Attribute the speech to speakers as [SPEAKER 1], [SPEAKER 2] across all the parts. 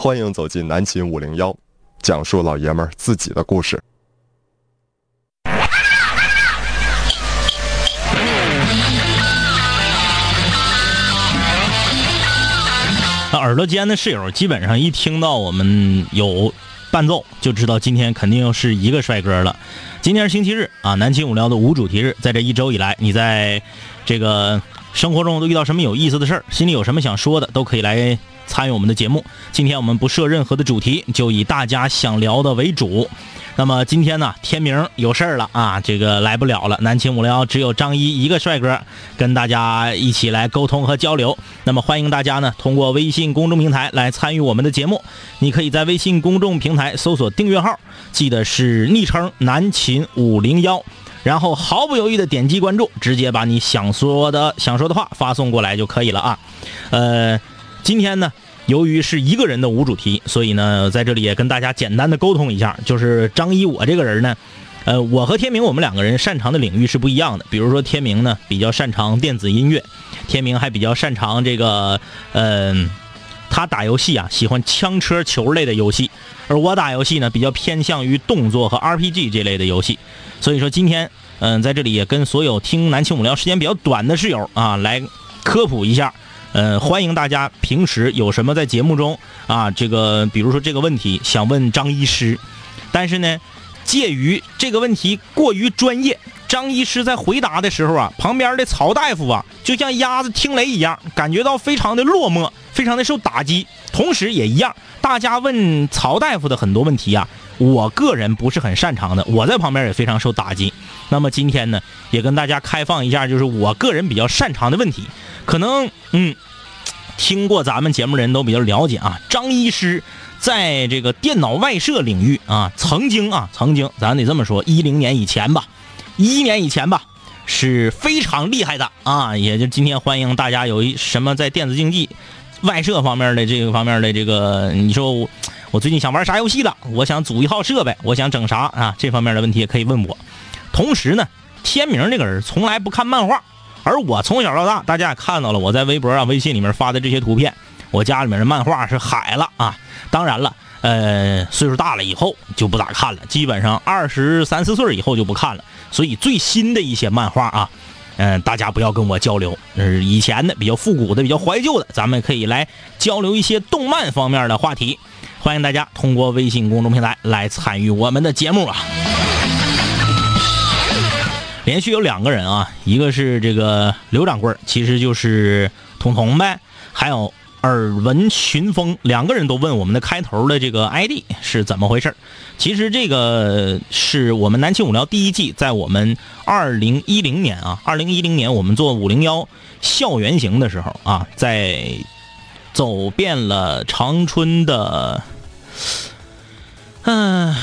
[SPEAKER 1] 欢迎走进南秦五零幺，讲述老爷们儿自己的故事。
[SPEAKER 2] 那耳朵尖的室友，基本上一听到我们有伴奏，就知道今天肯定又是一个帅哥了。今天是星期日啊，南秦五聊的无主题日。在这一周以来，你在这个生活中都遇到什么有意思的事儿？心里有什么想说的，都可以来参与我们的节目。今天我们不设任何的主题，就以大家想聊的为主。那么今天呢，天明有事儿了啊，这个来不了了。南秦五零幺只有张一一个帅哥跟大家一起来沟通和交流。那么欢迎大家呢，通过微信公众平台来参与我们的节目。你可以在微信公众平台搜索订阅号，记得是昵称南秦五零幺，然后毫不犹豫的点击关注，直接把你想说的想说的话发送过来就可以了啊。呃，今天呢。由于是一个人的无主题，所以呢，在这里也跟大家简单的沟通一下，就是张一我这个人呢，呃，我和天明我们两个人擅长的领域是不一样的。比如说天明呢比较擅长电子音乐，天明还比较擅长这个，嗯，他打游戏啊喜欢枪车球类的游戏，而我打游戏呢比较偏向于动作和 RPG 这类的游戏。所以说今天，嗯，在这里也跟所有听南青五聊时间比较短的室友啊来科普一下。呃，欢迎大家平时有什么在节目中啊，这个比如说这个问题想问张医师，但是呢，介于这个问题过于专业，张医师在回答的时候啊，旁边的曹大夫啊，就像鸭子听雷一样，感觉到非常的落寞，非常的受打击。同时也一样，大家问曹大夫的很多问题啊，我个人不是很擅长的，我在旁边也非常受打击。那么今天呢，也跟大家开放一下，就是我个人比较擅长的问题。可能嗯，听过咱们节目的人都比较了解啊。张医师在这个电脑外设领域啊，曾经啊，曾经咱得这么说，一零年以前吧，一一年以前吧，是非常厉害的啊。也就今天欢迎大家有一什么在电子竞技外设方面的这个方面的这个，你说我最近想玩啥游戏了？我想组一号设备，我想整啥啊？这方面的问题也可以问我。同时呢，天明这个人从来不看漫画。而我从小到大，大家也看到了，我在微博啊、微信里面发的这些图片，我家里面的漫画是海了啊。当然了，呃，岁数大了以后就不咋看了，基本上二十三四岁以后就不看了。所以最新的一些漫画啊，嗯，大家不要跟我交流，是以前的比较复古的、比较怀旧的，咱们可以来交流一些动漫方面的话题。欢迎大家通过微信公众平台来参与我们的节目啊。连续有两个人啊，一个是这个刘掌柜其实就是彤彤呗，还有耳闻群风，两个人都问我们的开头的这个 ID 是怎么回事其实这个是我们南青五聊第一季，在我们二零一零年啊，二零一零年我们做五零幺校园行的时候啊，在走遍了长春的，嗯。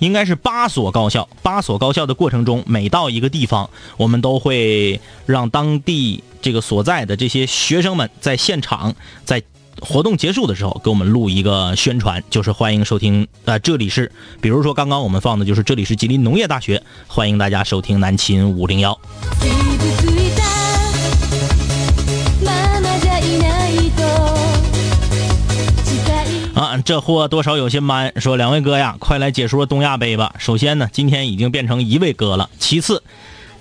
[SPEAKER 2] 应该是八所高校，八所高校的过程中，每到一个地方，我们都会让当地这个所在的这些学生们在现场，在活动结束的时候给我们录一个宣传，就是欢迎收听。呃，这里是，比如说刚刚我们放的就是这里是吉林农业大学，欢迎大家收听南秦五零幺。这货多少有些 man，说两位哥呀，快来解说东亚杯吧。首先呢，今天已经变成一位哥了。其次，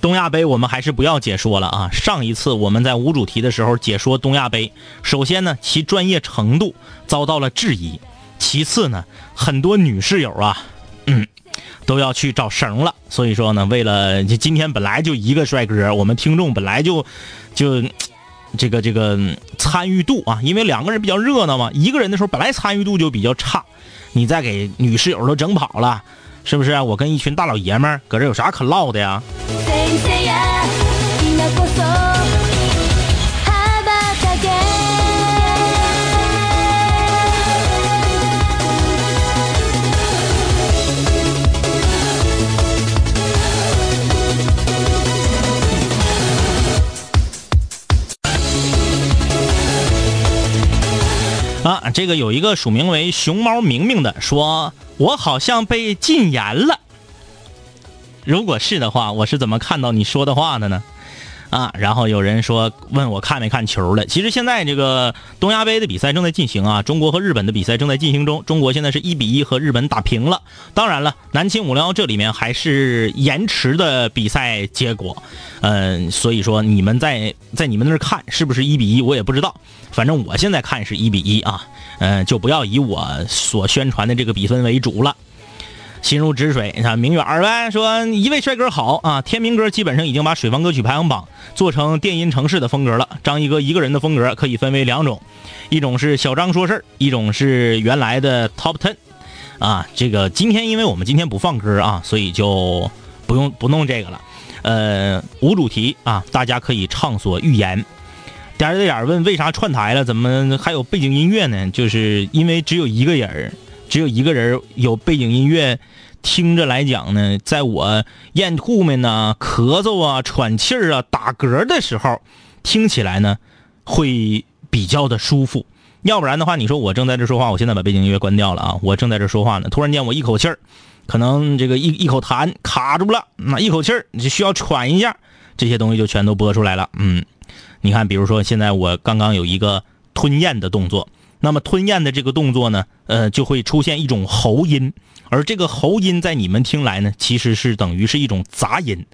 [SPEAKER 2] 东亚杯我们还是不要解说了啊。上一次我们在无主题的时候解说东亚杯，首先呢，其专业程度遭到了质疑；其次呢，很多女室友啊，嗯，都要去找绳了。所以说呢，为了今天本来就一个帅哥，我们听众本来就就。这个这个参与度啊，因为两个人比较热闹嘛，一个人的时候本来参与度就比较差，你再给女室友都整跑了，是不是？我跟一群大老爷们儿搁这有啥可唠的呀？啊，这个有一个署名为熊猫明明的说，我好像被禁言了。如果是的话，我是怎么看到你说的话的呢？啊，然后有人说问我看没看球了。其实现在这个东亚杯的比赛正在进行啊，中国和日本的比赛正在进行中。中国现在是一比一和日本打平了。当然了，南青五零幺这里面还是延迟的比赛结果，嗯，所以说你们在在你们那儿看是不是一比一，我也不知道。反正我现在看是一比一啊，嗯，就不要以我所宣传的这个比分为主了。心如止水，你看明远呗，说一位帅哥好啊！天明哥基本上已经把水房歌曲排行榜做成电音城市的风格了。张一哥一个人的风格可以分为两种，一种是小张说事，一种是原来的 Top Ten。啊，这个今天因为我们今天不放歌啊，所以就不用不弄这个了。呃，无主题啊，大家可以畅所欲言。点儿点儿问为啥串台了？怎么还有背景音乐呢？就是因为只有一个人只有一个人有背景音乐。听着来讲呢，在我咽吐沫呢、咳嗽啊、喘气儿啊、打嗝的时候，听起来呢会比较的舒服。要不然的话，你说我正在这说话，我现在把背景音乐关掉了啊，我正在这说话呢，突然间我一口气儿，可能这个一一口痰卡住了，那一口气儿你就需要喘一下，这些东西就全都播出来了。嗯，你看，比如说现在我刚刚有一个吞咽的动作。那么吞咽的这个动作呢，呃，就会出现一种喉音，而这个喉音在你们听来呢，其实是等于是一种杂音，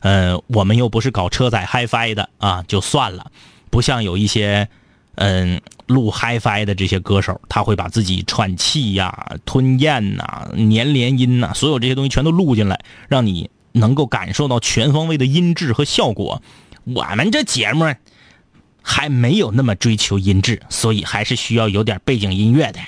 [SPEAKER 2] 呃，我们又不是搞车载 HiFi 的啊，就算了，不像有一些，嗯，录 HiFi 的这些歌手，他会把自己喘气呀、吞咽呐、粘连音呐，所有这些东西全都录进来，让你能够感受到全方位的音质和效果。我们这节目。还没有那么追求音质，所以还是需要有点背景音乐的。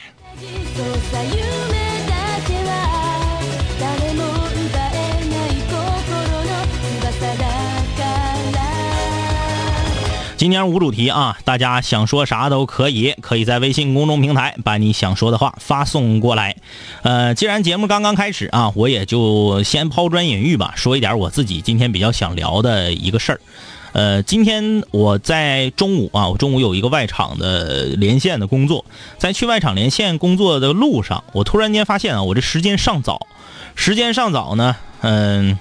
[SPEAKER 2] 今天无主题啊，大家想说啥都可以，可以在微信公众平台把你想说的话发送过来。呃，既然节目刚刚开始啊，我也就先抛砖引玉吧，说一点我自己今天比较想聊的一个事儿。呃，今天我在中午啊，我中午有一个外场的连线的工作，在去外场连线工作的路上，我突然间发现啊，我这时间尚早，时间尚早呢，嗯，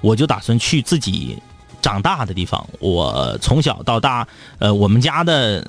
[SPEAKER 2] 我就打算去自己长大的地方。我从小到大，呃，我们家的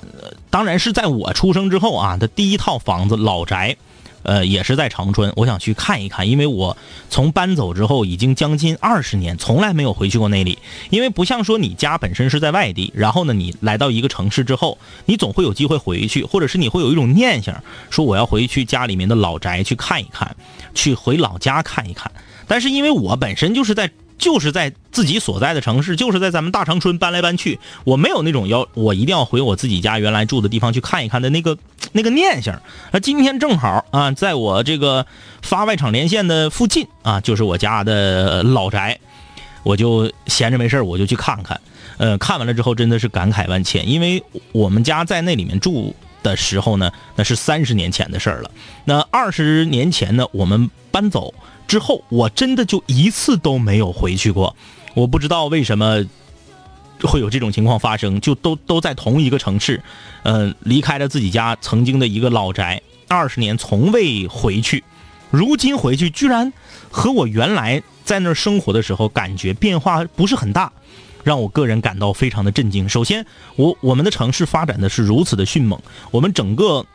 [SPEAKER 2] 当然是在我出生之后啊的第一套房子老宅。呃，也是在长春，我想去看一看，因为我从搬走之后已经将近二十年，从来没有回去过那里。因为不像说你家本身是在外地，然后呢，你来到一个城市之后，你总会有机会回去，或者是你会有一种念想，说我要回去家里面的老宅去看一看，去回老家看一看。但是因为我本身就是在。就是在自己所在的城市，就是在咱们大长春搬来搬去，我没有那种要我一定要回我自己家原来住的地方去看一看的那个那个念想。那今天正好啊，在我这个发外场连线的附近啊，就是我家的老宅，我就闲着没事我就去看看。呃，看完了之后真的是感慨万千，因为我们家在那里面住的时候呢，那是三十年前的事儿了。那二十年前呢，我们搬走。之后，我真的就一次都没有回去过。我不知道为什么会有这种情况发生，就都都在同一个城市，呃，离开了自己家曾经的一个老宅，二十年从未回去。如今回去，居然和我原来在那儿生活的时候感觉变化不是很大，让我个人感到非常的震惊。首先，我我们的城市发展的是如此的迅猛，我们整个。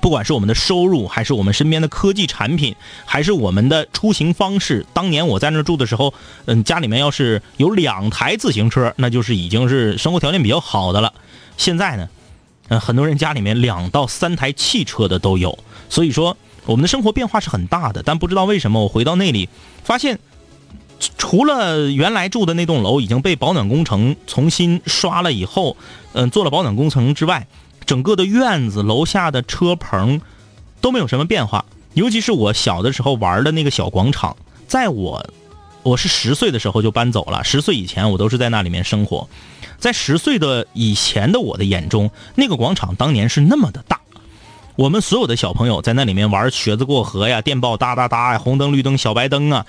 [SPEAKER 2] 不管是我们的收入，还是我们身边的科技产品，还是我们的出行方式，当年我在那儿住的时候，嗯，家里面要是有两台自行车，那就是已经是生活条件比较好的了。现在呢，嗯，很多人家里面两到三台汽车的都有，所以说我们的生活变化是很大的。但不知道为什么，我回到那里，发现除了原来住的那栋楼已经被保暖工程重新刷了以后，嗯，做了保暖工程之外。整个的院子、楼下的车棚都没有什么变化，尤其是我小的时候玩的那个小广场，在我我是十岁的时候就搬走了。十岁以前我都是在那里面生活，在十岁的以前的我的眼中，那个广场当年是那么的大，我们所有的小朋友在那里面玩瘸子过河呀、电报哒哒哒呀、红灯绿灯小白灯啊，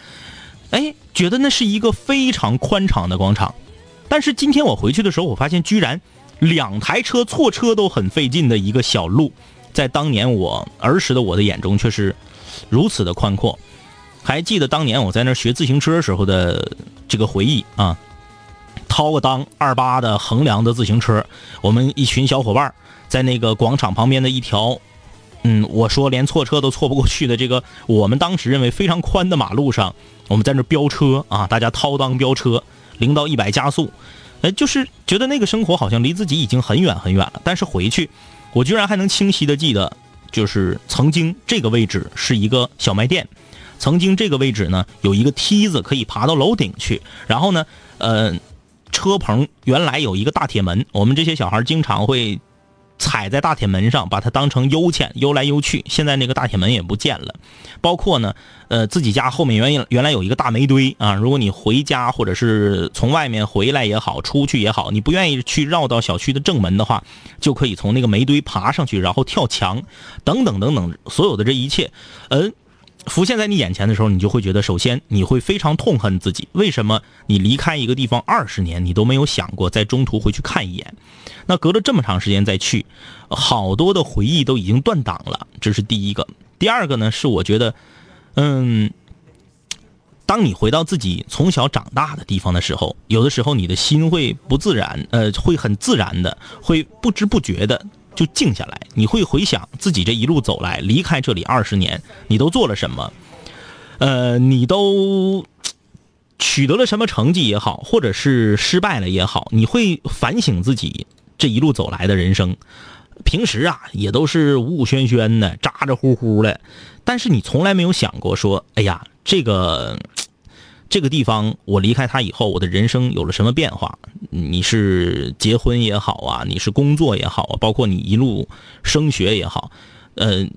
[SPEAKER 2] 哎，觉得那是一个非常宽敞的广场。但是今天我回去的时候，我发现居然。两台车错车都很费劲的一个小路，在当年我儿时的我的眼中却是如此的宽阔。还记得当年我在那学自行车时候的这个回忆啊，掏个裆二八的横梁的自行车，我们一群小伙伴在那个广场旁边的一条，嗯，我说连错车都错不过去的这个我们当时认为非常宽的马路上，我们在那飙车啊，大家掏裆飙车，零到一百加速，哎，就是觉得那个生活好像离自己已经很远很远了。但是回去，我居然还能清晰的记得，就是曾经这个位置是一个小卖店。曾经这个位置呢，有一个梯子可以爬到楼顶去。然后呢，呃，车棚原来有一个大铁门，我们这些小孩经常会踩在大铁门上，把它当成悠潜悠来悠去。现在那个大铁门也不见了。包括呢，呃，自己家后面原原来有一个大煤堆啊。如果你回家或者是从外面回来也好，出去也好，你不愿意去绕到小区的正门的话，就可以从那个煤堆爬上去，然后跳墙，等等等等，所有的这一切，嗯。浮现在你眼前的时候，你就会觉得，首先你会非常痛恨自己，为什么你离开一个地方二十年，你都没有想过在中途回去看一眼？那隔了这么长时间再去，好多的回忆都已经断档了，这是第一个。第二个呢，是我觉得，嗯，当你回到自己从小长大的地方的时候，有的时候你的心会不自然，呃，会很自然的，会不知不觉的。就静下来，你会回想自己这一路走来，离开这里二十年，你都做了什么？呃，你都取得了什么成绩也好，或者是失败了也好，你会反省自己这一路走来的人生。平时啊，也都是雾雾轩轩的，咋咋呼呼的，但是你从来没有想过说，哎呀，这个。这个地方，我离开他以后，我的人生有了什么变化？你是结婚也好啊，你是工作也好啊，包括你一路升学也好，呃，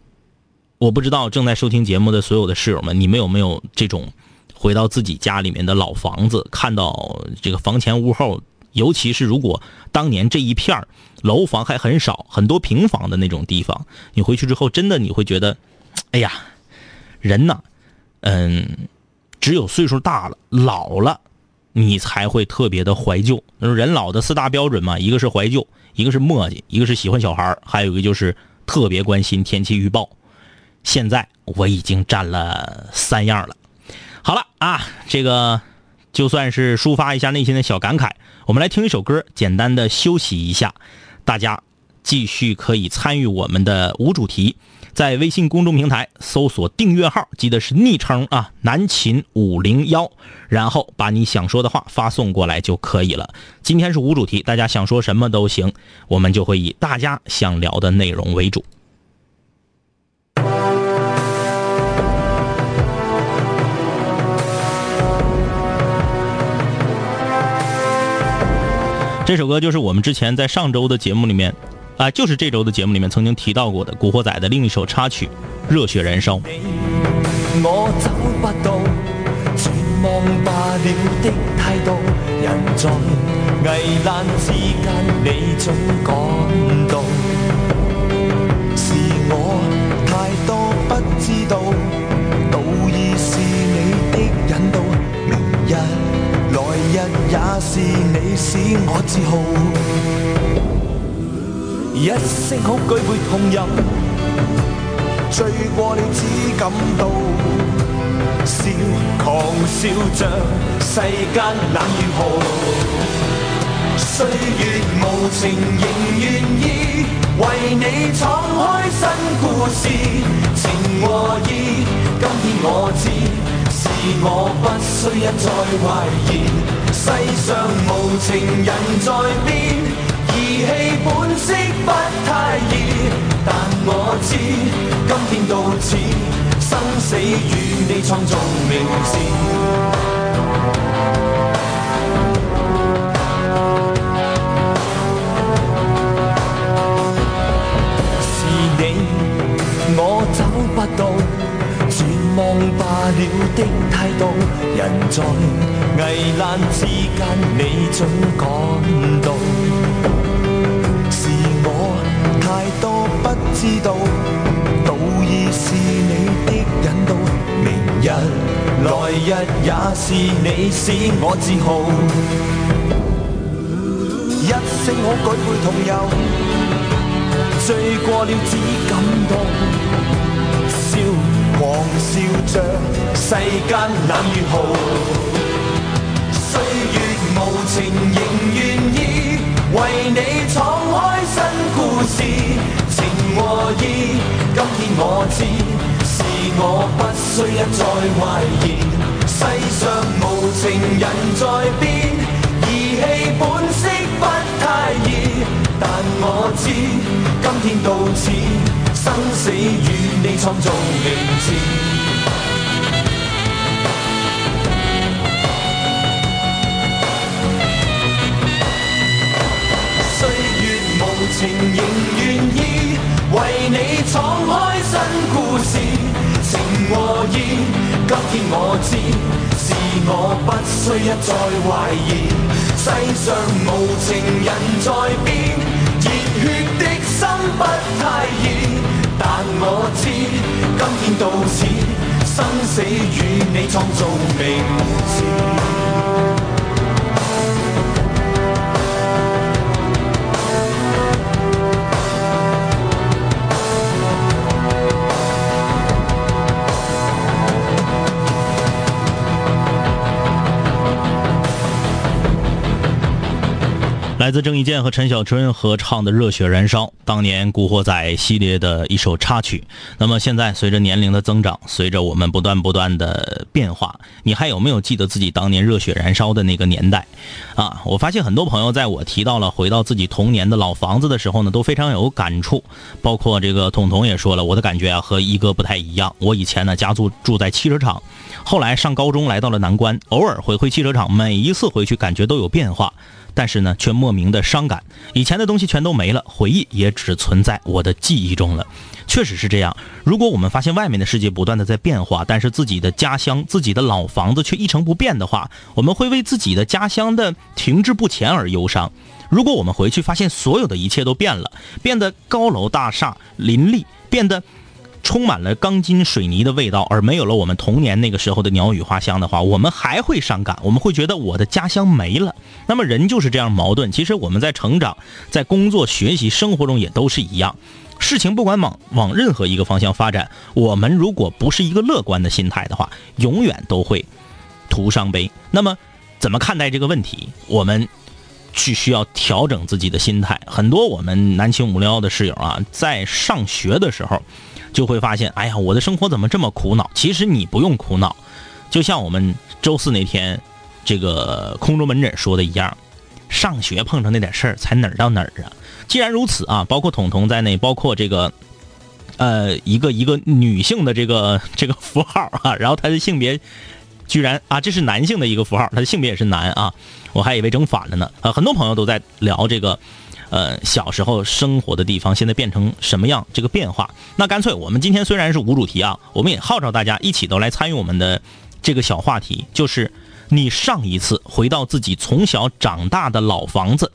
[SPEAKER 2] 我不知道正在收听节目的所有的室友们，你们有没有这种回到自己家里面的老房子，看到这个房前屋后，尤其是如果当年这一片楼房还很少，很多平房的那种地方，你回去之后，真的你会觉得，哎呀，人呐，嗯。只有岁数大了、老了，你才会特别的怀旧。人老的四大标准嘛，一个是怀旧，一个是磨叽，一个是喜欢小孩还有一个就是特别关心天气预报。现在我已经占了三样了。好了啊，这个就算是抒发一下内心的小感慨。我们来听一首歌，简单的休息一下。大家继续可以参与我们的无主题。在微信公众平台搜索订阅号，记得是昵称啊，南秦五零幺，然后把你想说的话发送过来就可以了。今天是无主题，大家想说什么都行，我们就会以大家想聊的内容为主。这首歌就是我们之前在上周的节目里面。啊，就是这周的节目里面曾经提到过的《古惑仔》的另一首插曲《热血燃烧》。
[SPEAKER 3] 我找不到，绝望罢了的态度，人在危难之间，你总感到是我太多不知道，道义是你的引导，明日来日也是你使我自豪。一声恐惧会痛饮，醉过了只感到笑，狂笑着世间冷与酷。岁月无情仍愿意为你闯开新故事，情和义，今天我知，是我不需一再怀疑。世上无情人在变。义气本色不太易，但我知今天到此，生死与你创造名字。是你，我找不到，绝望罢了的态度，人在危难之间，你总感到。不知道，道义是你的引导，明日来日也是你使我自豪。一声可举杯同游，醉过了只感到笑，狂笑着世间冷与豪。岁月無情仍願意為你闖開新故事，和意。今天我知，是我不需一再怀疑。世上无情人在变，义气本色不太易。但我知，今天到此，生死与你创造名字。岁月无情仍愿意為你闖開新故事，情和義。今天我知，是我不需一再懷疑。世上無情人在變，熱血的心不太易。但我知，今天到此，生死與你創造名字。
[SPEAKER 2] 来自郑伊健和陈小春合唱的《热血燃烧》，当年《古惑仔》系列的一首插曲。那么现在，随着年龄的增长，随着我们不断不断的变化，你还有没有记得自己当年热血燃烧的那个年代？啊，我发现很多朋友在我提到了回到自己童年的老房子的时候呢，都非常有感触。包括这个彤彤也说了，我的感觉啊和一哥不太一样。我以前呢家住住在汽车厂，后来上高中来到了南关，偶尔回回汽车厂，每一次回去感觉都有变化。但是呢，却莫名的伤感。以前的东西全都没了，回忆也只存在我的记忆中了。确实是这样。如果我们发现外面的世界不断的在变化，但是自己的家乡、自己的老房子却一成不变的话，我们会为自己的家乡的停滞不前而忧伤。如果我们回去发现所有的一切都变了，变得高楼大厦林立，变得充满了钢筋水泥的味道，而没有了我们童年那个时候的鸟语花香的话，我们还会伤感，我们会觉得我的家乡没了。那么人就是这样矛盾。其实我们在成长、在工作、学习、生活中也都是一样。事情不管往往任何一个方向发展，我们如果不是一个乐观的心态的话，永远都会徒伤悲。那么怎么看待这个问题？我们去需要调整自己的心态。很多我们南青五零幺的室友啊，在上学的时候。就会发现，哎呀，我的生活怎么这么苦恼？其实你不用苦恼，就像我们周四那天这个空中门诊说的一样，上学碰上那点事儿才哪儿到哪儿啊？既然如此啊，包括彤彤在内，包括这个呃一个一个女性的这个这个符号啊，然后她的性别居然啊，这是男性的一个符号，她的性别也是男啊，我还以为整反了呢。呃，很多朋友都在聊这个。呃，小时候生活的地方现在变成什么样？这个变化，那干脆我们今天虽然是无主题啊，我们也号召大家一起都来参与我们的这个小话题，就是你上一次回到自己从小长大的老房子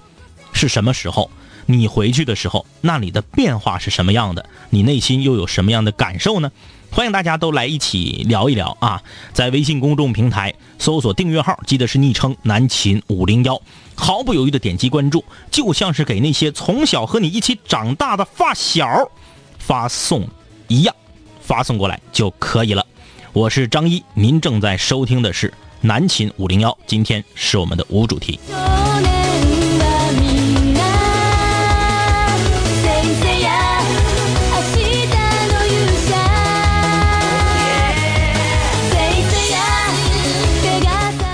[SPEAKER 2] 是什么时候？你回去的时候，那里的变化是什么样的？你内心又有什么样的感受呢？欢迎大家都来一起聊一聊啊！在微信公众平台搜索订阅号，记得是昵称南秦五零幺，毫不犹豫的点击关注，就像是给那些从小和你一起长大的发小发送一样，发送过来就可以了。我是张一，您正在收听的是南秦五零幺，今天是我们的无主题。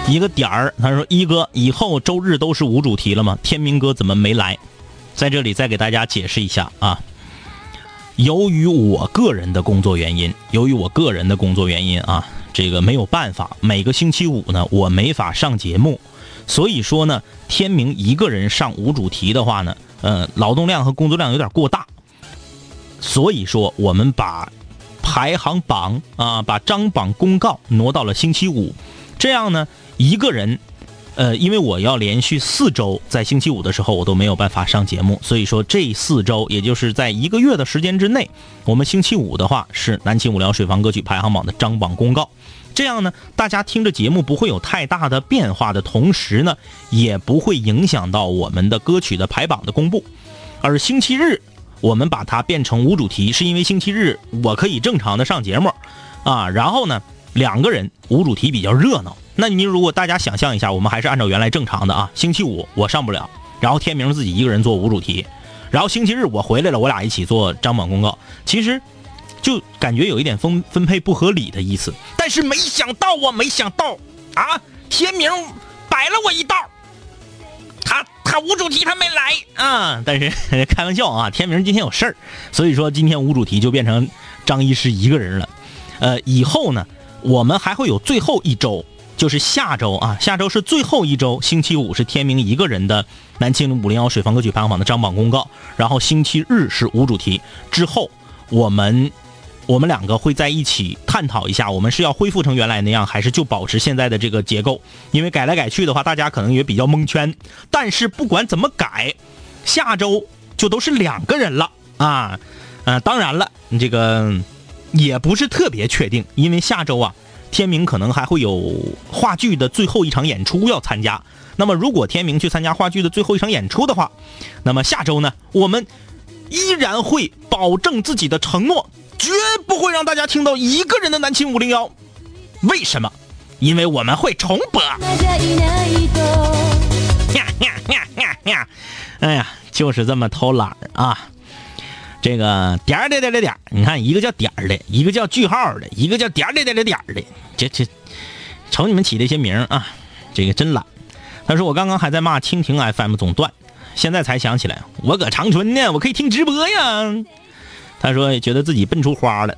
[SPEAKER 2] 一个点儿，他说：“一哥，以后周日都是无主题了吗？天明哥怎么没来？在这里再给大家解释一下啊。由于我个人的工作原因，由于我个人的工作原因啊，这个没有办法，每个星期五呢，我没法上节目，所以说呢，天明一个人上无主题的话呢，呃，劳动量和工作量有点过大，所以说我们把排行榜啊，把张榜公告挪到了星期五，这样呢。”一个人，呃，因为我要连续四周在星期五的时候我都没有办法上节目，所以说这四周，也就是在一个月的时间之内，我们星期五的话是南青无聊水房歌曲排行榜的张榜公告。这样呢，大家听着节目不会有太大的变化的同时呢，也不会影响到我们的歌曲的排榜的公布。而星期日我们把它变成无主题，是因为星期日我可以正常的上节目，啊，然后呢，两个人无主题比较热闹。那你如果大家想象一下，我们还是按照原来正常的啊，星期五我上不了，然后天明自己一个人做无主题，然后星期日我回来了，我俩一起做张榜公告。其实就感觉有一点分分配不合理的意思。但是没想到啊，没想到啊，天明摆了我一道。他他无主题他没来啊，但是开玩笑啊，天明今天有事儿，所以说今天无主题就变成张医师一个人了。呃，以后呢，我们还会有最后一周，就是下周啊，下周是最后一周，星期五是天明一个人的南青五零幺水房歌曲排行榜的张榜公告，然后星期日是无主题，之后我们。我们两个会在一起探讨一下，我们是要恢复成原来那样，还是就保持现在的这个结构？因为改来改去的话，大家可能也比较蒙圈。但是不管怎么改，下周就都是两个人了啊！呃，当然了，这个也不是特别确定，因为下周啊，天明可能还会有话剧的最后一场演出要参加。那么如果天明去参加话剧的最后一场演出的话，那么下周呢，我们依然会保证自己的承诺。绝不会让大家听到一个人的南秦五零幺，为什么？因为我们会重播。呀呀呀呀呀！哎呀，就是这么偷懒啊！这个点儿点点点点，你看一个叫点儿的，一个叫句号的，一个叫点儿点点点点的，这这，瞅你们起这些名啊，这个真懒。他说我刚刚还在骂蜻蜓 FM 总断，现在才想起来，我搁长春呢，我可以听直播呀。他说觉得自己笨出花了，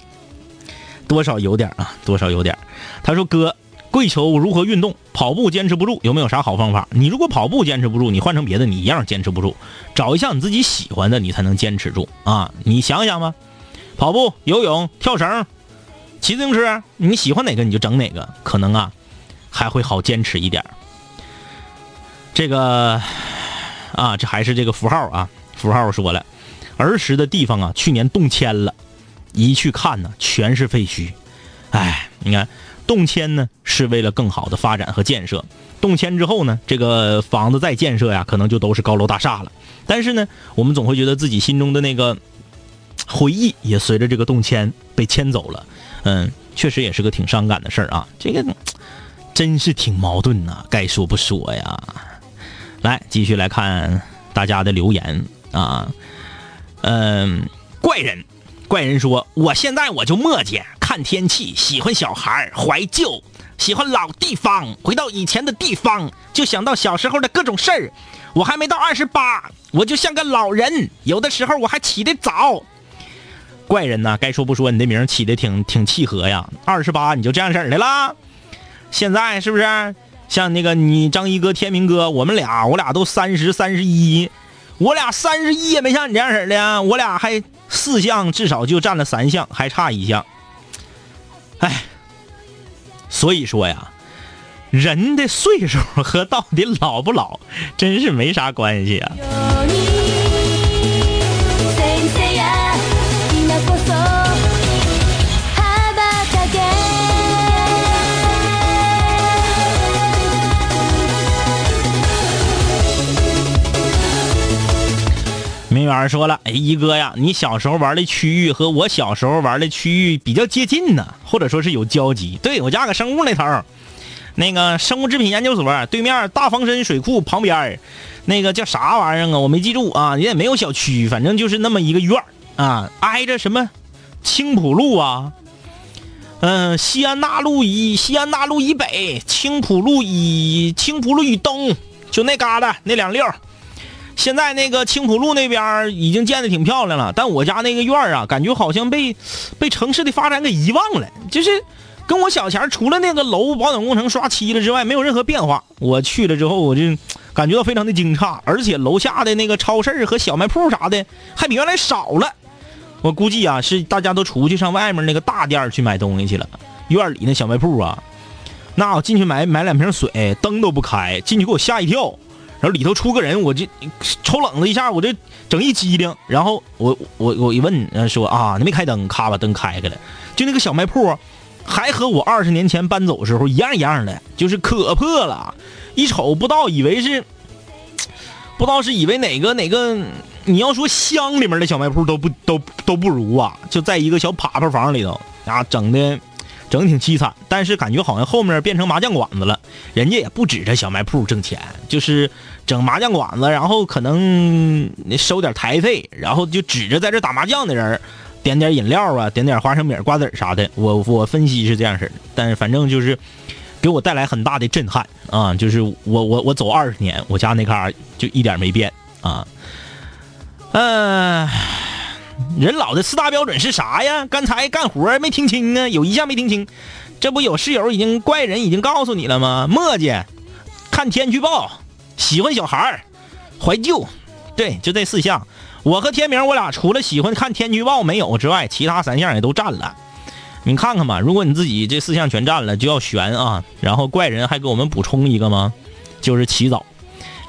[SPEAKER 2] 多少有点啊，多少有点。他说哥，跪求如何运动？跑步坚持不住，有没有啥好方法？你如果跑步坚持不住，你换成别的，你一样坚持不住。找一项你自己喜欢的，你才能坚持住啊！你想想吧，跑步、游泳、跳绳、骑自行车，你喜欢哪个你就整哪个，可能啊还会好坚持一点。这个啊，这还是这个符号啊，符号说了。儿时的地方啊，去年动迁了，一去看呢，全是废墟。哎，你看，动迁呢是为了更好的发展和建设。动迁之后呢，这个房子再建设呀，可能就都是高楼大厦了。但是呢，我们总会觉得自己心中的那个回忆也随着这个动迁被迁走了。嗯，确实也是个挺伤感的事儿啊。这个真是挺矛盾呐，该说不说呀。来，继续来看大家的留言啊。嗯，怪人，怪人说，我现在我就磨叽，看天气，喜欢小孩，怀旧，喜欢老地方，回到以前的地方，就想到小时候的各种事儿。我还没到二十八，我就像个老人，有的时候我还起得早。怪人呢，该说不说，你的名起的挺挺契合呀。二十八你就这样式儿的啦。现在是不是像那个你张一哥、天明哥，我们俩，我俩都三十三十一。我俩三十一也没像你这样式的，我俩还四项至少就占了三项，还差一项。哎，所以说呀，人的岁数和到底老不老，真是没啥关系啊。明远说了：“哎，一哥呀，你小时候玩的区域和我小时候玩的区域比较接近呢，或者说是有交集。对我家搁生物那头，那个生物制品研究所对面大房身水库旁边，那个叫啥玩意儿啊？我没记住啊，也没有小区，反正就是那么一个院啊，挨着什么青浦路啊，嗯，西安大路以西安大路以北，青浦路以青浦路以东，就那旮瘩那两溜。”现在那个青浦路那边已经建的挺漂亮了，但我家那个院啊，感觉好像被被城市的发展给遗忘了。就是跟我小前除了那个楼保暖工程刷漆了之外，没有任何变化。我去了之后，我就感觉到非常的惊诧，而且楼下的那个超市和小卖铺啥的还比原来少了。我估计啊，是大家都出去上外面那个大店去买东西去了。院里那小卖铺啊，那我进去买买两瓶水，灯都不开，进去给我吓一跳。然后里头出个人，我就抽冷子一下，我这整一激灵。然后我我我一问，说啊，你没开灯，咔把灯开开了。就那个小卖铺，还和我二十年前搬走时候一样一样的，就是可破了。一瞅不到，以为是不知道是以为哪个哪个，你要说乡里面的小卖铺都不都都不如啊。就在一个小趴趴房里头啊，整的整挺凄惨。但是感觉好像后面变成麻将馆子了，人家也不指着小卖铺挣钱，就是整麻将馆子，然后可能收点台费，然后就指着在这打麻将的人点点饮料啊，点点花生米、瓜子啥的。我我分析是这样式的，但是反正就是给我带来很大的震撼啊！就是我我我走二十年，我家那嘎就一点没变啊。嗯。人老的四大标准是啥呀？刚才干活没听清啊，有一项没听清。这不有室友已经怪人已经告诉你了吗？墨迹，看天气预报，喜欢小孩怀旧，对，就这四项。我和天明，我俩除了喜欢看天气预报没有之外，其他三项也都占了。你看看吧，如果你自己这四项全占了，就要悬啊。然后怪人还给我们补充一个吗？就是起早。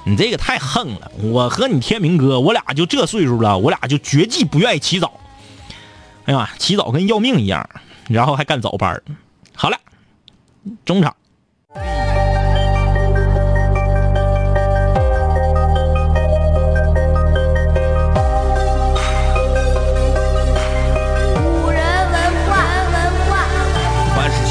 [SPEAKER 2] 你这个太横了！我和你天明哥，我俩就这岁数了，我俩就绝技不愿意起早。哎呀，起早跟要命一样，然后还干早班好了，中场。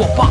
[SPEAKER 4] 我爸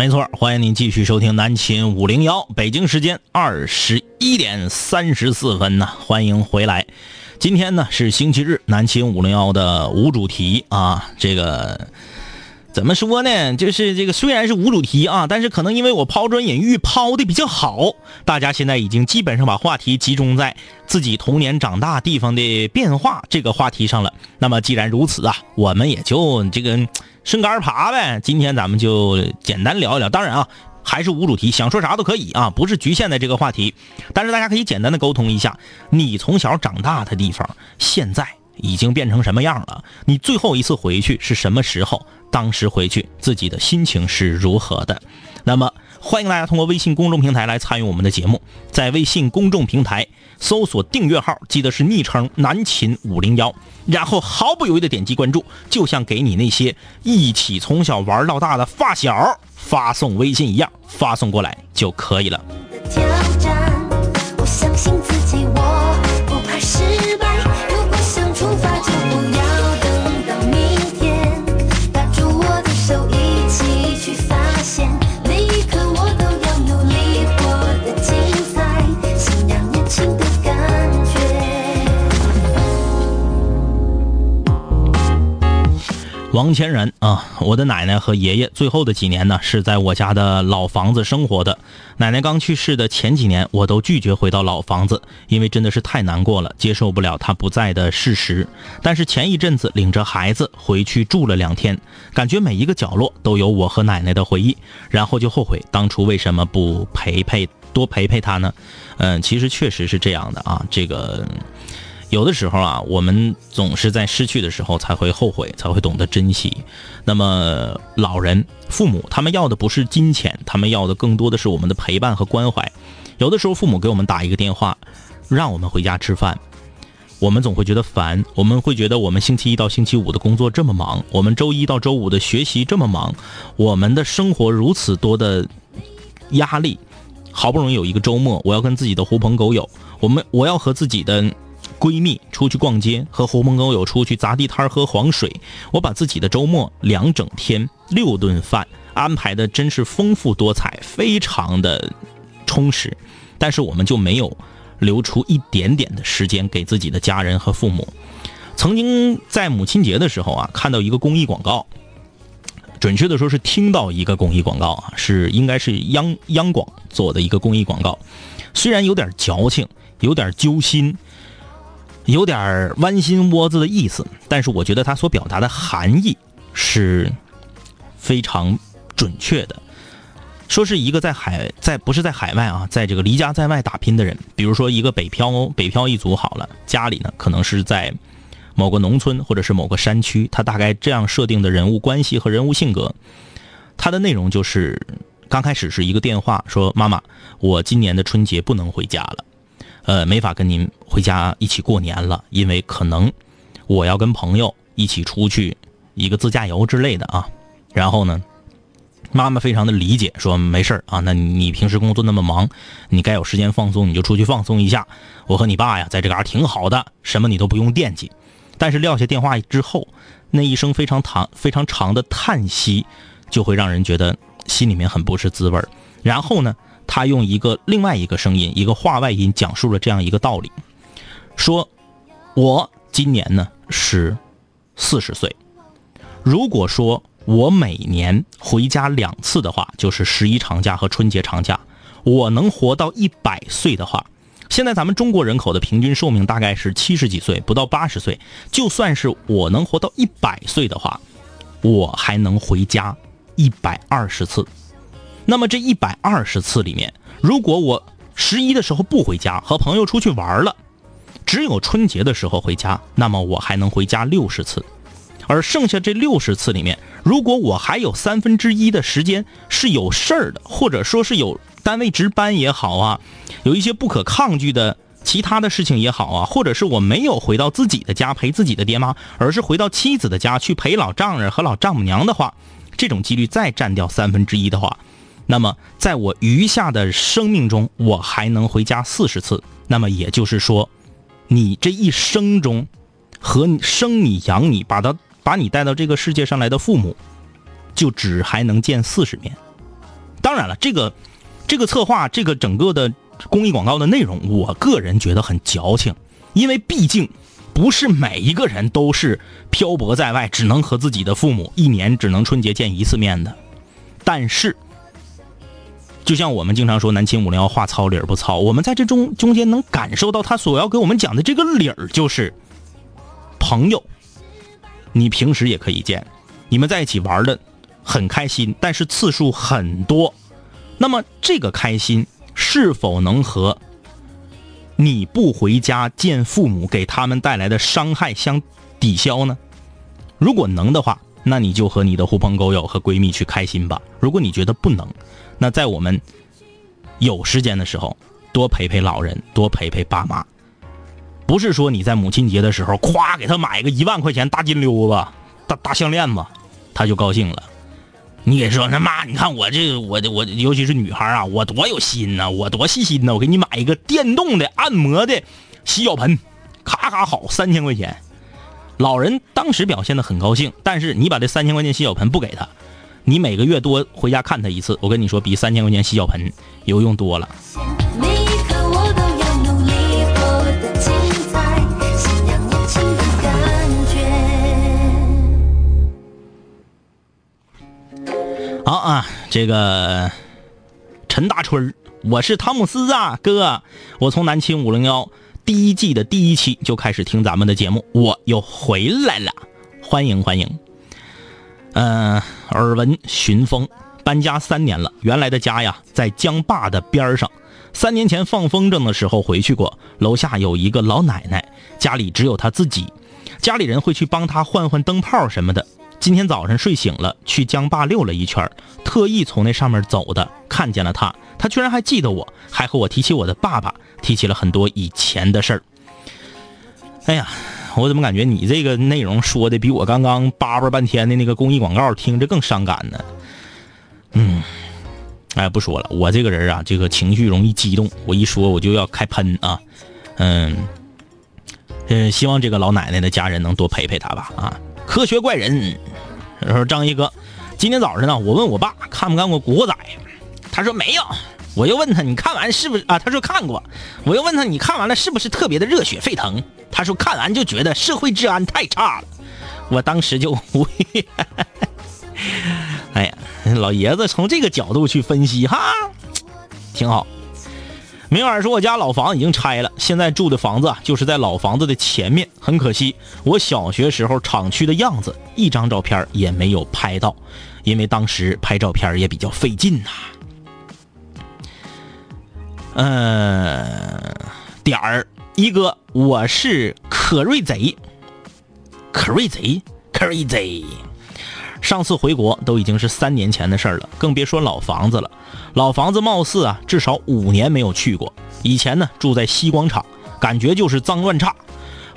[SPEAKER 2] 没错，欢迎您继续收听南秦五零幺，北京时间二十一点三十四分呢，欢迎回来。今天呢是星期日，南秦五零幺的无主题啊，这个怎么说呢？就是这个虽然是无主题啊，但是可能因为我抛砖引玉抛的比较好，大家现在已经基本上把话题集中在自己童年长大地方的变化这个话题上了。那么既然如此啊，我们也就这个。顺杆爬呗，今天咱们就简单聊一聊。当然啊，还是无主题，想说啥都可以啊，不是局限在这个话题。但是大家可以简单的沟通一下，你从小长大的地方现在已经变成什么样了？你最后一次回去是什么时候？当时回去自己的心情是如何的？那么。欢迎大家通过微信公众平台来参与我们的节目，在微信公众平台搜索订阅号，记得是昵称南秦五零幺，然后毫不犹豫的点击关注，就像给你那些一起从小玩到大的发小发送微信一样，发送过来就可以了。王千然啊，我的奶奶和爷爷最后的几年呢，是在我家的老房子生活的。奶奶刚去世的前几年，我都拒绝回到老房子，因为真的是太难过了，接受不了她不在的事实。但是前一阵子领着孩子回去住了两天，感觉每一个角落都有我和奶奶的回忆，然后就后悔当初为什么不陪陪多陪陪她呢？嗯，其实确实是这样的啊，这个。有的时候啊，我们总是在失去的时候才会后悔，才会懂得珍惜。那么，老人、父母，他们要的不是金钱，他们要的更多的是我们的陪伴和关怀。有的时候，父母给我们打一个电话，让我们回家吃饭，我们总会觉得烦，我们会觉得我们星期一到星期五的工作这么忙，我们周一到周五的学习这么忙，我们的生活如此多的压力，好不容易有一个周末，我要跟自己的狐朋狗友，我们我要和自己的闺蜜出去逛街，和狐朋狗友出去砸地摊喝黄水，我把自己的周末两整天六顿饭安排的真是丰富多彩，非常的充实，但是我们就没有。留出一点点的时间给自己的家人和父母。曾经在母亲节的时候啊，看到一个公益广告，准确的说是听到一个公益广告啊，是应该是央央广做的一个公益广告。虽然有点矫情，有点揪心，有点弯心窝子的意思，但是我觉得它所表达的含义是非常准确的。说是一个在海在不是在海外啊，在这个离家在外打拼的人，比如说一个北漂北漂一族好了，家里呢可能是在某个农村或者是某个山区，他大概这样设定的人物关系和人物性格，他的内容就是刚开始是一个电话说妈妈，我今年的春节不能回家了，呃，没法跟您回家一起过年了，因为可能我要跟朋友一起出去一个自驾游之类的啊，然后呢。妈妈非常的理解，说没事啊，那你平时工作那么忙，你该有时间放松你就出去放松一下。我和你爸呀，在这嘎挺好的，什么你都不用惦记。但是撂下电话之后，那一声非常长、非常长的叹息，就会让人觉得心里面很不是滋味然后呢，他用一个另外一个声音，一个话外音，讲述了这样一个道理：说，我今年呢是四十岁，如果说。我每年回家两次的话，就是十一长假和春节长假。我能活到一百岁的话，现在咱们中国人口的平均寿命大概是七十几岁，不到八十岁。就算是我能活到一百岁的话，我还能回家一百二十次。那么这一百二十次里面，如果我十一的时候不回家，和朋友出去玩了，只有春节的时候回家，那么我还能回家六十次。而剩下这六十次里面，如果我还有三分之一的时间是有事儿的，或者说是有单位值班也好啊，有一些不可抗拒的其他的事情也好啊，或者是我没有回到自己的家陪自己的爹妈，而是回到妻子的家去陪老丈人和老丈母娘的话，这种几率再占掉三分之一的话，那么在我余下的生命中，我还能回家四十次。那么也就是说，你这一生中，和生你养你，把他。把你带到这个世界上来的父母，就只还能见四十面。当然了，这个这个策划，这个整个的公益广告的内容，我个人觉得很矫情，因为毕竟不是每一个人都是漂泊在外，只能和自己的父母一年只能春节见一次面的。但是，就像我们经常说“南秦五零幺话糙理儿不糙”，我们在这中中间能感受到他所要给我们讲的这个理儿，就是朋友。你平时也可以见，你们在一起玩的很开心，但是次数很多。那么这个开心是否能和你不回家见父母给他们带来的伤害相抵消呢？如果能的话，那你就和你的狐朋狗友和闺蜜去开心吧。如果你觉得不能，那在我们有时间的时候，多陪陪老人，多陪陪爸妈。不是说你在母亲节的时候，咵给他买个一万块钱大金溜子、大大项链子，他就高兴了。你给说他妈，你看我这我我尤其是女孩啊，我多有心呐，我多细心呐，我给你买一个电动的按摩的洗脚盆，咔咔好三千块钱。老人当时表现的很高兴，但是你把这三千块钱洗脚盆不给他，你每个月多回家看他一次，我跟你说比三千块钱洗脚盆有用多了。好啊，这个陈大春我是汤姆斯啊，哥，我从南青五零幺第一季的第一期就开始听咱们的节目，我又回来了，欢迎欢迎。嗯，耳闻寻风搬家三年了，原来的家呀在江坝的边上，三年前放风筝的时候回去过，楼下有一个老奶奶，家里只有她自己，家里人会去帮她换换灯泡什么的。今天早上睡醒了，去江坝溜了一圈，特意从那上面走的，看见了她，她居然还记得我，还和我提起我的爸爸，提起了很多以前的事儿。哎呀，我怎么感觉你这个内容说的比我刚刚叭叭半天的那个公益广告听着更伤感呢？嗯，哎，不说了，我这个人啊，这个情绪容易激动，我一说我就要开喷啊。嗯，嗯，希望这个老奶奶的家人能多陪陪她吧。啊，科学怪人，说张一哥，今天早上呢，我问我爸看没看过《古惑仔》，他说没有。我又问他你看完是不是啊？他说看过。我又问他你看完了是不是特别的热血沸腾？他说看完就觉得社会治安太差了。我当时就无语，哎呀，老爷子从这个角度去分析哈，挺好。明晚说我家老房已经拆了，现在住的房子就是在老房子的前面。很可惜，我小学时候厂区的样子一张照片也没有拍到，因为当时拍照片也比较费劲呐。嗯，点儿一哥，我是可瑞贼，可瑞贼，可瑞贼。上次回国都已经是三年前的事儿了，更别说老房子了。老房子貌似啊，至少五年没有去过。以前呢，住在西广场，感觉就是脏乱差。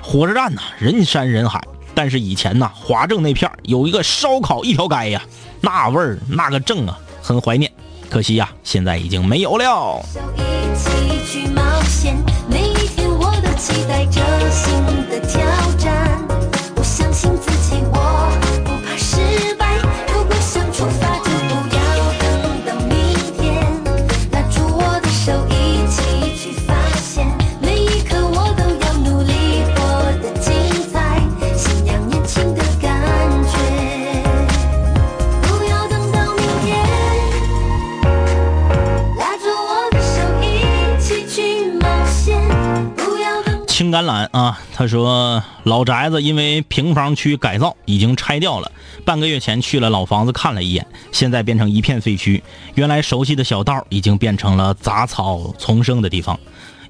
[SPEAKER 2] 火车站呢，人山人海。但是以前呢，华正那片有一个烧烤一条街呀，那味儿那个正啊，很怀念。可惜呀，现在已经没有了。期待着新的挑。橄榄啊，他说老宅子因为平房区改造已经拆掉了，半个月前去了老房子看了一眼，现在变成一片废墟。原来熟悉的小道已经变成了杂草丛生的地方。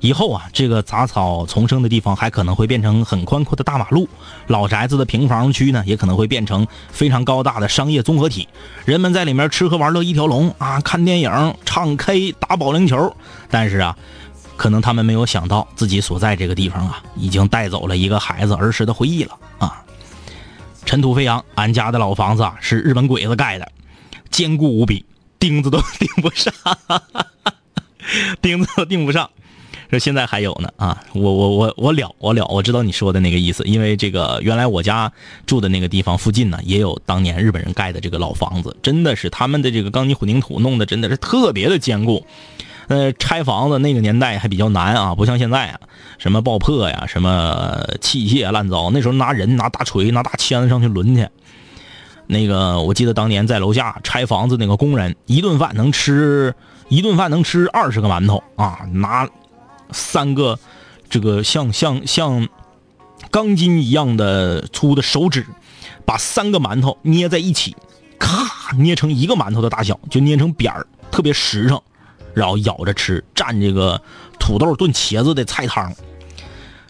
[SPEAKER 2] 以后啊，这个杂草丛生的地方还可能会变成很宽阔的大马路，老宅子的平房区呢，也可能会变成非常高大的商业综合体，人们在里面吃喝玩乐一条龙啊，看电影、唱 K、打保龄球。但是啊，可能他们没有想到，自己所在这个地方啊，已经带走了一个孩子儿时的回忆了啊。尘土飞扬，俺家的老房子啊，是日本鬼子盖的，坚固无比，钉子都钉不上，钉子都钉不上。说现在还有呢啊！我我我我了我了，我知道你说的那个意思，因为这个原来我家住的那个地方附近呢，也有当年日本人盖的这个老房子，真的是他们的这个钢筋混凝土弄的真的是特别的坚固。呃，拆房子那个年代还比较难啊，不像现在啊，什么爆破呀，什么器械乱糟，那时候拿人拿大锤拿大钳子上去抡去。那个我记得当年在楼下拆房子那个工人，一顿饭能吃一顿饭能吃二十个馒头啊，拿。三个，这个像像像钢筋一样的粗的手指，把三个馒头捏在一起，咔捏成一个馒头的大小，就捏成扁儿，特别实诚，然后咬着吃，蘸这个土豆炖茄子的菜汤。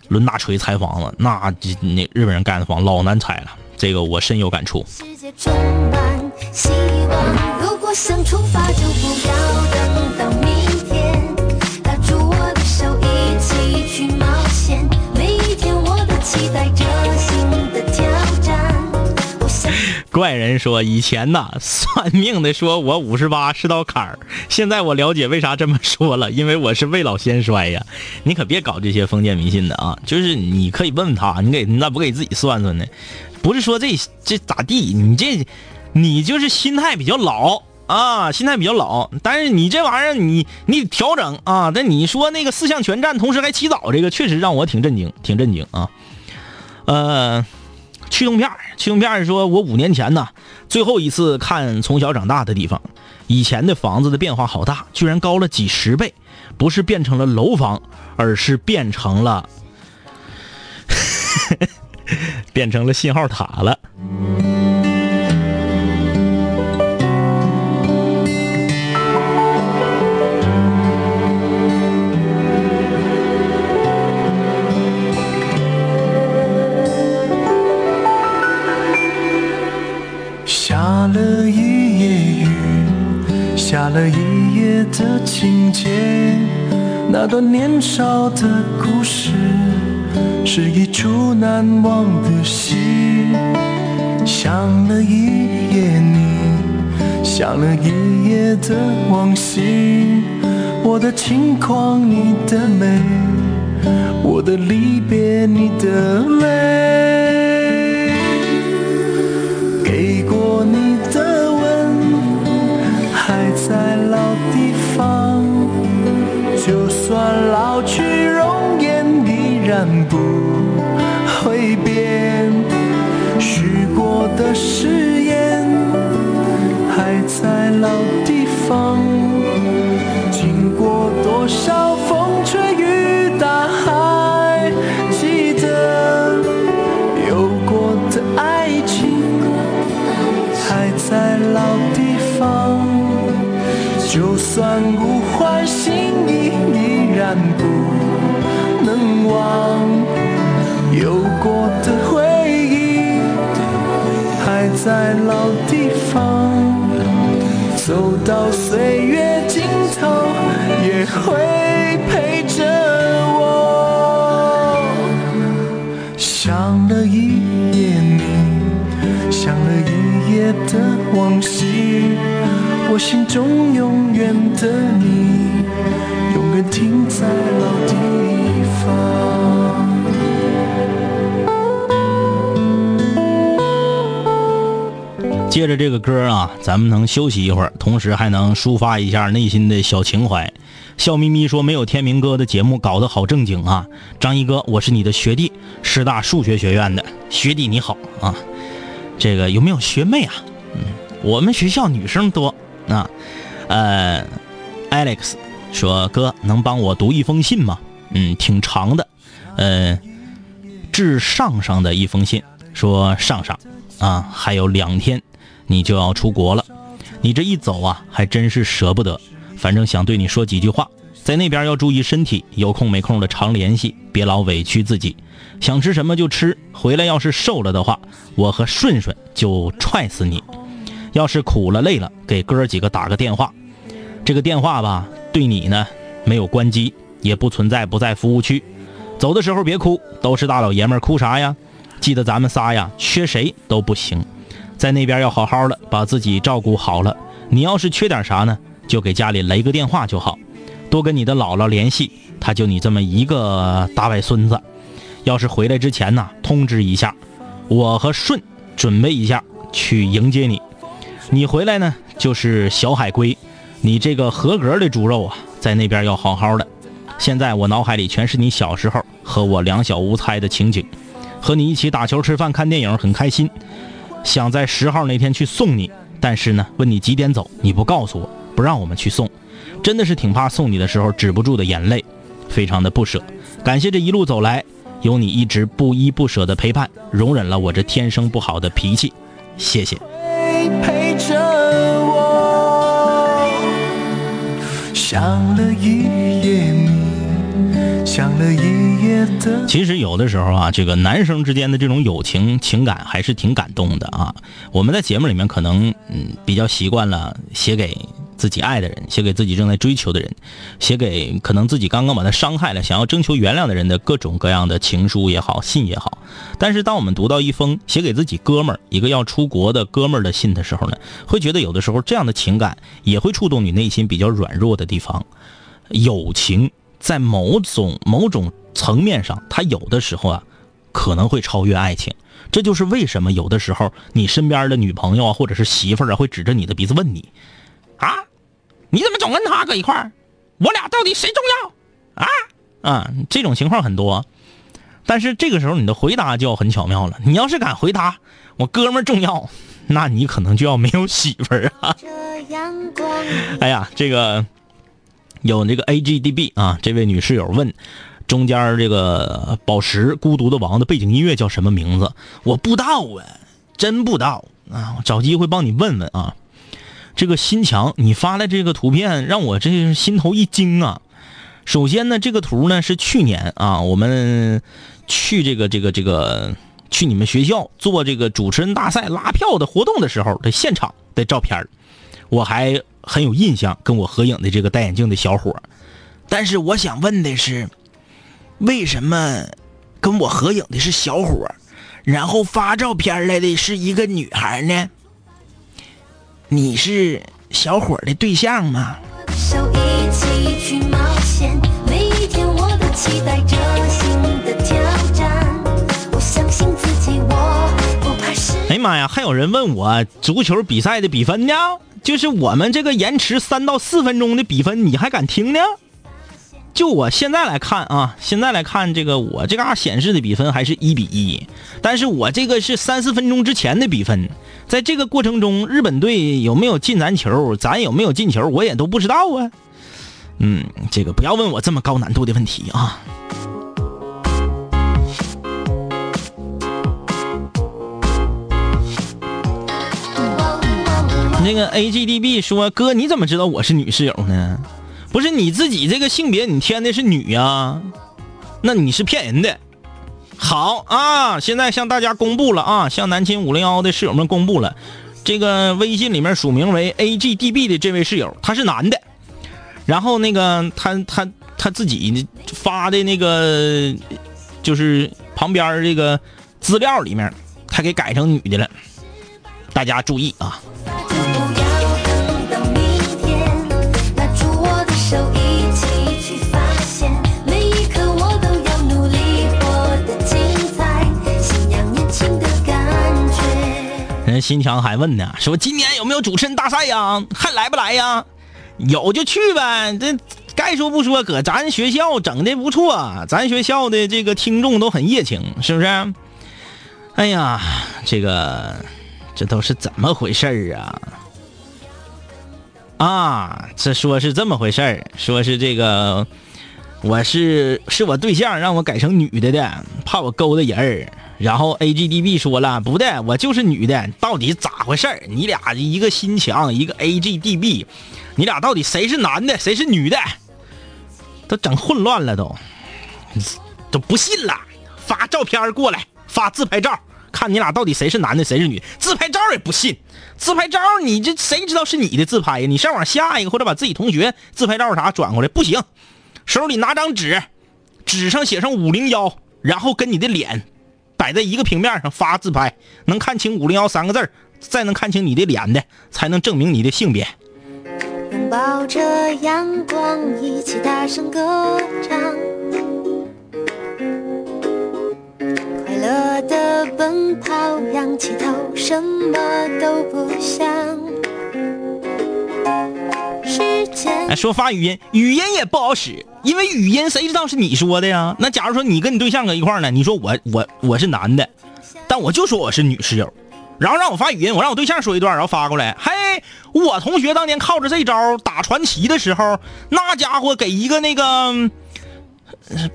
[SPEAKER 2] 抡大锤拆房子，那那日本人盖的房老难拆了，这个我深有感触。世界充满希望，如果想出发，就不要等到明天。拉住我的手，一起去冒险。每一天我都期待怪人说，以前呐，算命的说我五十八是道坎儿，现在我了解为啥这么说了，因为我是未老先衰呀。你可别搞这些封建迷信的啊！就是你可以问问他，你给你咋不给自己算算呢？不是说这这咋地，你这你就是心态比较老。啊，心态比较老，但是你这玩意儿，你你调整啊。但你说那个四项全占，同时还起早，这个确实让我挺震惊，挺震惊啊。呃，驱动片驱动片说，我五年前呢，最后一次看从小长大的地方，以前的房子的变化好大，居然高了几十倍，不是变成了楼房，而是变成了，变成了信号塔了。
[SPEAKER 3] 的情节，那段年少的故事，
[SPEAKER 5] 是一出难忘的戏。想了一夜你，想了一夜的往昔，我的轻狂你的美，我的离别你的泪，给过你老去容颜依然不会变，许过的誓言还在老地方，经过多少风吹雨打，还记得有过的爱情还在老地方。就算无的回忆还在老地方，走到岁月尽头也会陪着我。想了一夜你，想了一夜的往昔，我心中永远的你，
[SPEAKER 2] 借着这个歌啊，咱们能休息一会儿，同时还能抒发一下内心的小情怀。笑眯眯说：“没有天明哥的节目搞得好正经啊！”张一哥，我是你的学弟，师大数学学院的学弟，你好啊！这个有没有学妹啊？嗯，我们学校女生多啊。呃，Alex 说：“哥，能帮我读一封信吗？嗯，挺长的。呃，致上上的一封信，说上上啊，还有两天。”你就要出国了，你这一走啊，还真是舍不得。反正想对你说几句话，在那边要注意身体，有空没空的常联系，别老委屈自己。想吃什么就吃，回来要是瘦了的话，我和顺顺就踹死你。要是苦了累了，给哥几个打个电话。这个电话吧，对你呢没有关机，也不存在不在服务区。走的时候别哭，都是大老爷们儿，哭啥呀？记得咱们仨呀，缺谁都不行。在那边要好好的把自己照顾好了。你要是缺点啥呢，就给家里来个电话就好，多跟你的姥姥联系。他就你这么一个大外孙子，要是回来之前呢，通知一下，我和顺准备一下去迎接你。你回来呢，就是小海龟，你这个合格的猪肉啊，在那边要好好的。现在我脑海里全是你小时候和我两小无猜的情景，和你一起打球、吃饭、看电影，很开心。想在十号那天去送你，但是呢，问你几点走，你不告诉我，不让我们去送，真的是挺怕送你的时候止不住的眼泪，非常的不舍。感谢这一路走来，有你一直不依不舍的陪伴，容忍了我这天生不好的脾气，谢谢。
[SPEAKER 5] 陪着我，想了一夜，
[SPEAKER 2] 其实有的时候啊，这个男生之间的这种友情情感还是挺感动的啊。我们在节目里面可能嗯比较习惯了写给自己爱的人，写给自己正在追求的人，写给可能自己刚刚把他伤害了，想要征求原谅的人的各种各样的情书也好，信也好。但是当我们读到一封写给自己哥们儿一个要出国的哥们儿的信的时候呢，会觉得有的时候这样的情感也会触动你内心比较软弱的地方。友情在某种某种层面上，它有的时候啊，可能会超越爱情。这就是为什么有的时候你身边的女朋友啊，或者是媳妇儿啊，会指着你的鼻子问你：“啊，你怎么总跟他搁一块儿？我俩到底谁重要？”啊啊，这种情况很多。但是这个时候你的回答就要很巧妙了。你要是敢回答我哥们儿重要，那你可能就要没有媳妇儿啊。哎呀，这个有这个 A G D B 啊，这位女室友问，中间这个宝石《孤独的王》的背景音乐叫什么名字？我不知道啊，真不知道啊，我找机会帮你问问啊。这个心墙，你发的这个图片让我这心头一惊啊。首先呢，这个图呢是去年啊，我们去这个这个这个去你们学校做这个主持人大赛拉票的活动的时候的现场的照片我还很有印象，跟我合影的这个戴眼镜的小伙儿但是我想问的是，为什么跟我合影的是小伙儿，然后发照片来的是一个女孩呢？你是小伙儿的对象吗？
[SPEAKER 6] 手一起去冒险，每一天我都期待着新的挑战。我相信自己，我不怕失
[SPEAKER 2] 哎呀妈呀，还有人问我足球比赛的比分呢，就是我们这个延迟三到四分钟的比分，你还敢听呢？就我现在来看啊，现在来看这个我这嘎显示的比分还是一比一，但是我这个是三四分钟之前的比分，在这个过程中，日本队有没有进咱球，咱有没有进球，我也都不知道啊。嗯，这个不要问我这么高难度的问题啊。那个 A G D B 说：“哥，你怎么知道我是女室友呢？不是你自己这个性别，你填的是女呀、那你是骗人的。好啊，现在向大家公布了啊，向南秦五零幺的室友们公布了，这个微信里面署名为 A G D B 的这位室友，他是男的，然后那个他他他自己发的那个就是旁边这个资料里面，他给改成女的了，大家注意啊。”人新强还问呢，说今年有没有主持人大赛呀？还来不来呀？有就去呗。这该说不说，搁咱学校整的不错，咱学校的这个听众都很热情，是不是？哎呀，这个这都是怎么回事啊？啊，这说是这么回事，说是这个我是是我对象让我改成女的的，怕我勾搭人儿。然后 A G D B 说了，不对，我就是女的，到底咋回事儿？你俩一个心强，一个 A G D B，你俩到底谁是男的，谁是女的？都整混乱了都，都不信了，发照片过来，发自拍照，看你俩到底谁是男的，谁是女。自拍照也不信，自拍照你这谁知道是你的自拍呀？你上网下一个，或者把自己同学自拍照啥转过来，不行，手里拿张纸，纸上写上五零幺，然后跟你的脸摆在一个平面上发自拍，能看清五零幺三个字儿再能看清你的脸的，才能证明你的性别。
[SPEAKER 6] 拥抱着阳光，一起大声歌唱，快乐的奔跑，仰起头，什么都不想。时间，
[SPEAKER 2] 说发语音，语音也不好使，因为语音谁知道是你说的呀？那假如说你跟你对象搁一块呢，你说我我我是男的，但我就说我是女室友，然后让我发语音，我让我对象说一段，然后发过来。嘿，我同学当年靠着这招打传奇的时候，那家伙给一个那个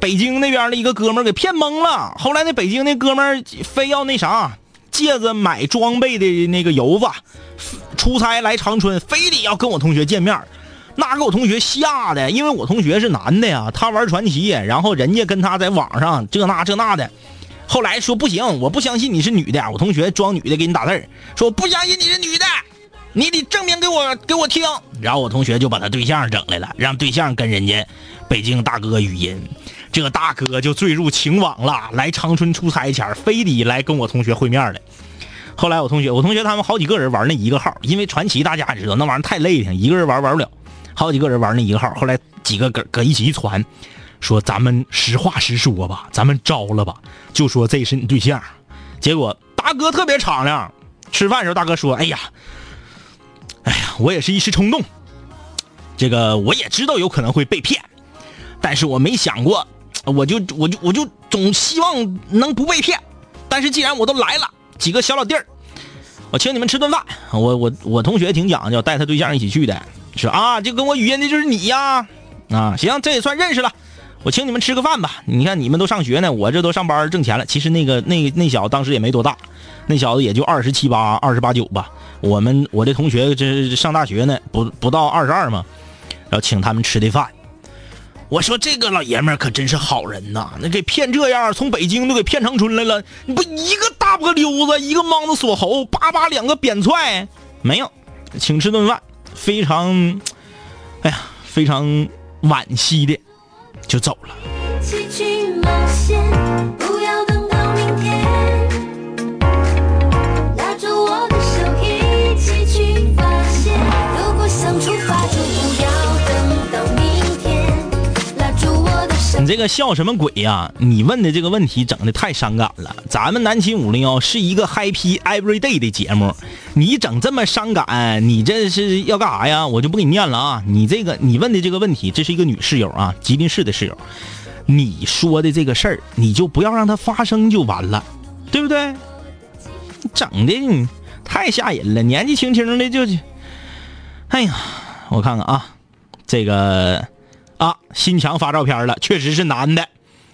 [SPEAKER 2] 北京那边的一个哥们儿给骗懵了。后来那北京那哥们儿非要那啥，借着买装备的那个油子，出差来长春，非得要跟我同学见面。那给我同学吓的，因为我同学是男的呀，他玩传奇，然后人家跟他在网上这那这那的，后来说不行，我不相信你是女的，我同学装女的给你打字儿说不相信你是女的，你得证明给我给我听。然后我同学就把他对象整来了，让对象跟人家北京大哥语音，这大哥就坠入情网了，来长春出差前非得来跟我同学会面的。后来我同学，我同学他们好几个人玩那一个号，因为传奇大家也知道那玩意儿太累挺，一个人玩玩不了，好几个人玩那一个号。后来几个搁搁一起一传，说咱们实话实说吧，咱们招了吧，就说这是你对象。结果大哥特别敞亮，吃饭的时候大哥说：“哎呀，哎呀，我也是一时冲动，这个我也知道有可能会被骗，但是我没想过，我就我就我就总希望能不被骗。但是既然我都来了，几个小老弟儿，我请你们吃顿饭。我我我同学挺讲究，带他对象一起去的，说啊，就跟我语音的就是你呀，啊，行，这也算认识了。我请你们吃个饭吧。你看你们都上学呢，我这都上班挣钱了。其实那个那那小子当时也没多大，那小子也就二十七八、二十八九吧。我们我这同学这上大学呢，不不到二十二嘛，然后请他们吃的饭。我说这个老爷们儿可真是好人呐，那给骗这样，从北京都给骗长春来了。你不一个大波溜子，一个莽子锁喉，叭叭两个扁踹，没有，请吃顿饭，非常，哎呀，非常惋惜的就走了。这个笑什么鬼呀？你问的这个问题整的太伤感了。咱们南秦五零幺是一个 Happy Everyday 的节目，你整这么伤感，你这是要干啥呀？我就不给你念了啊！你这个你问的这个问题，这是一个女室友啊，吉林市的室友。你说的这个事儿，你就不要让它发生就完了，对不对？整的你太吓人了，年纪轻轻的就，哎呀，我看看啊，这个啊，新强发照片了，确实是男的，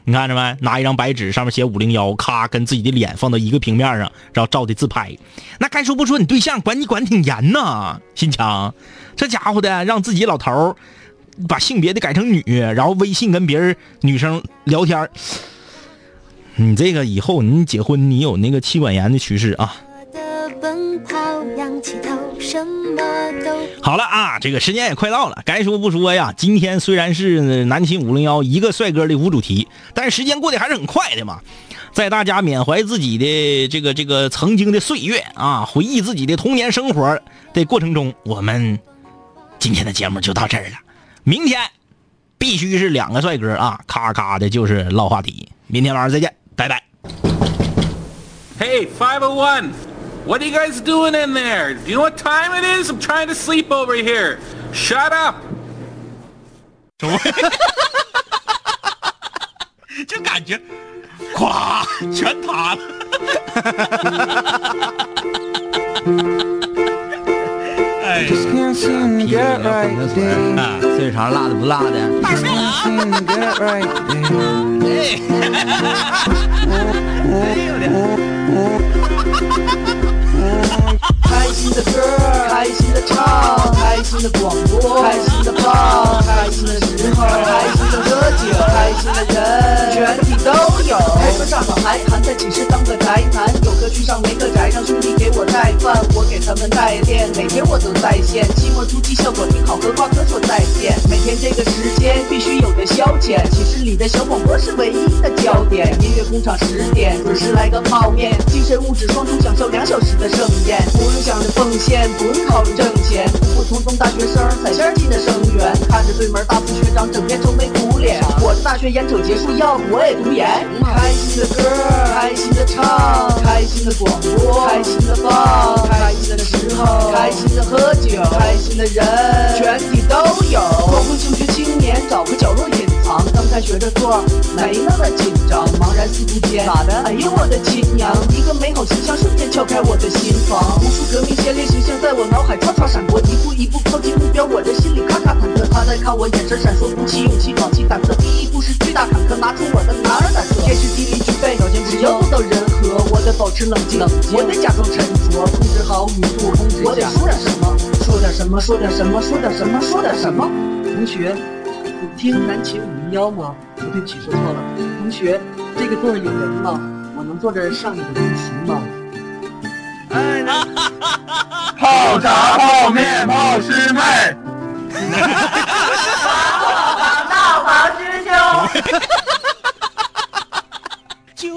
[SPEAKER 2] 你看着没？拿一张白纸，上面写五零幺，咔，跟自己的脸放到一个平面上，然后照的自拍。那该说不说，你对象管你管挺严呐，新强，这家伙的让自己老头把性别的改成女，然后微信跟别人女生聊天你这个以后你结婚，你有那个妻管严的趋势啊。
[SPEAKER 6] 奔跑，仰起头，什么都
[SPEAKER 2] 好了啊，这个时间也快到了，该说不说呀。今天虽然是南秦五零幺一个帅哥的无主题，但是时间过得还是很快的嘛。在大家缅怀自己的这个这个曾经的岁月啊，回忆自己的童年生活的过程中，我们今天的节目就到这儿了。明天必须是两个帅哥啊，咔咔的就是唠话题。明天晚上再见，拜拜。
[SPEAKER 7] Hey, 501! What are you guys doing in there? Do you know what time it is? I'm trying to sleep over here. Shut up!
[SPEAKER 2] 就感觉，咵，全塌了。哎，
[SPEAKER 8] Can't seem to get right there.
[SPEAKER 2] 啊，
[SPEAKER 9] 岁数长辣的不辣的。
[SPEAKER 8] Can't seem to get right life.
[SPEAKER 10] 开心的歌，开心的唱，开心的广播，开心的放，开心的时候，开心的喝酒，开心的人，全体都有。开车上好还含在寝室当个宅男，有个去上没个宅，让兄弟给我带饭，我给他们带练，每天我都在线。期末突击效果挺好，和挂科说再见。每天这个时间必须有的消遣，寝室里的小广播是唯一的焦点。音乐工厂十点准时来个泡面，精神物质双重享受两小时的盛宴，不用想着奉献，不用考虑挣钱，普普通通大学生踩线进的生源，看着对门大四学长整天愁眉苦脸，我的大学眼瞅结束，要不我也读研。开心的歌，开心的唱，开心的广播，开心的放，开心的时候，开心的喝酒，开心的人，全体都有。光棍求学青年找个角落刚开学的座没那么紧张，茫然四顾间，咋的？哎呦我的亲娘！一个美好形象瞬间敲开我的心房，无数革命先烈形象在我脑海唰唰闪过，一步一步靠近目标，我的心里咔咔忐忑。他在看我眼神闪烁，鼓起勇气，壮起胆子。第一步是巨大坎坷，拿出我的男儿胆色。天时地利具备，条件只要做到人和，我得保持冷静，我得假装沉着，控制好语速，控制我得说点什么，说点什么，说点什么，说点什么，说点什么。同学，你听南秦五零幺吗？不对不起，说错了。同学，这个座位有人吗？我能坐这儿上你的自习吗？
[SPEAKER 7] 泡茶、泡面、泡师妹。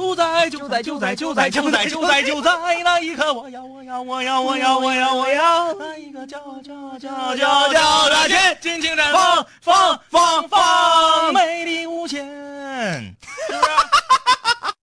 [SPEAKER 2] 就在就在就在就在就在就在就在那一刻，我要我要我要我要我要我要，那一个叫叫叫叫叫的心，尽情绽放，放放放，美丽无限。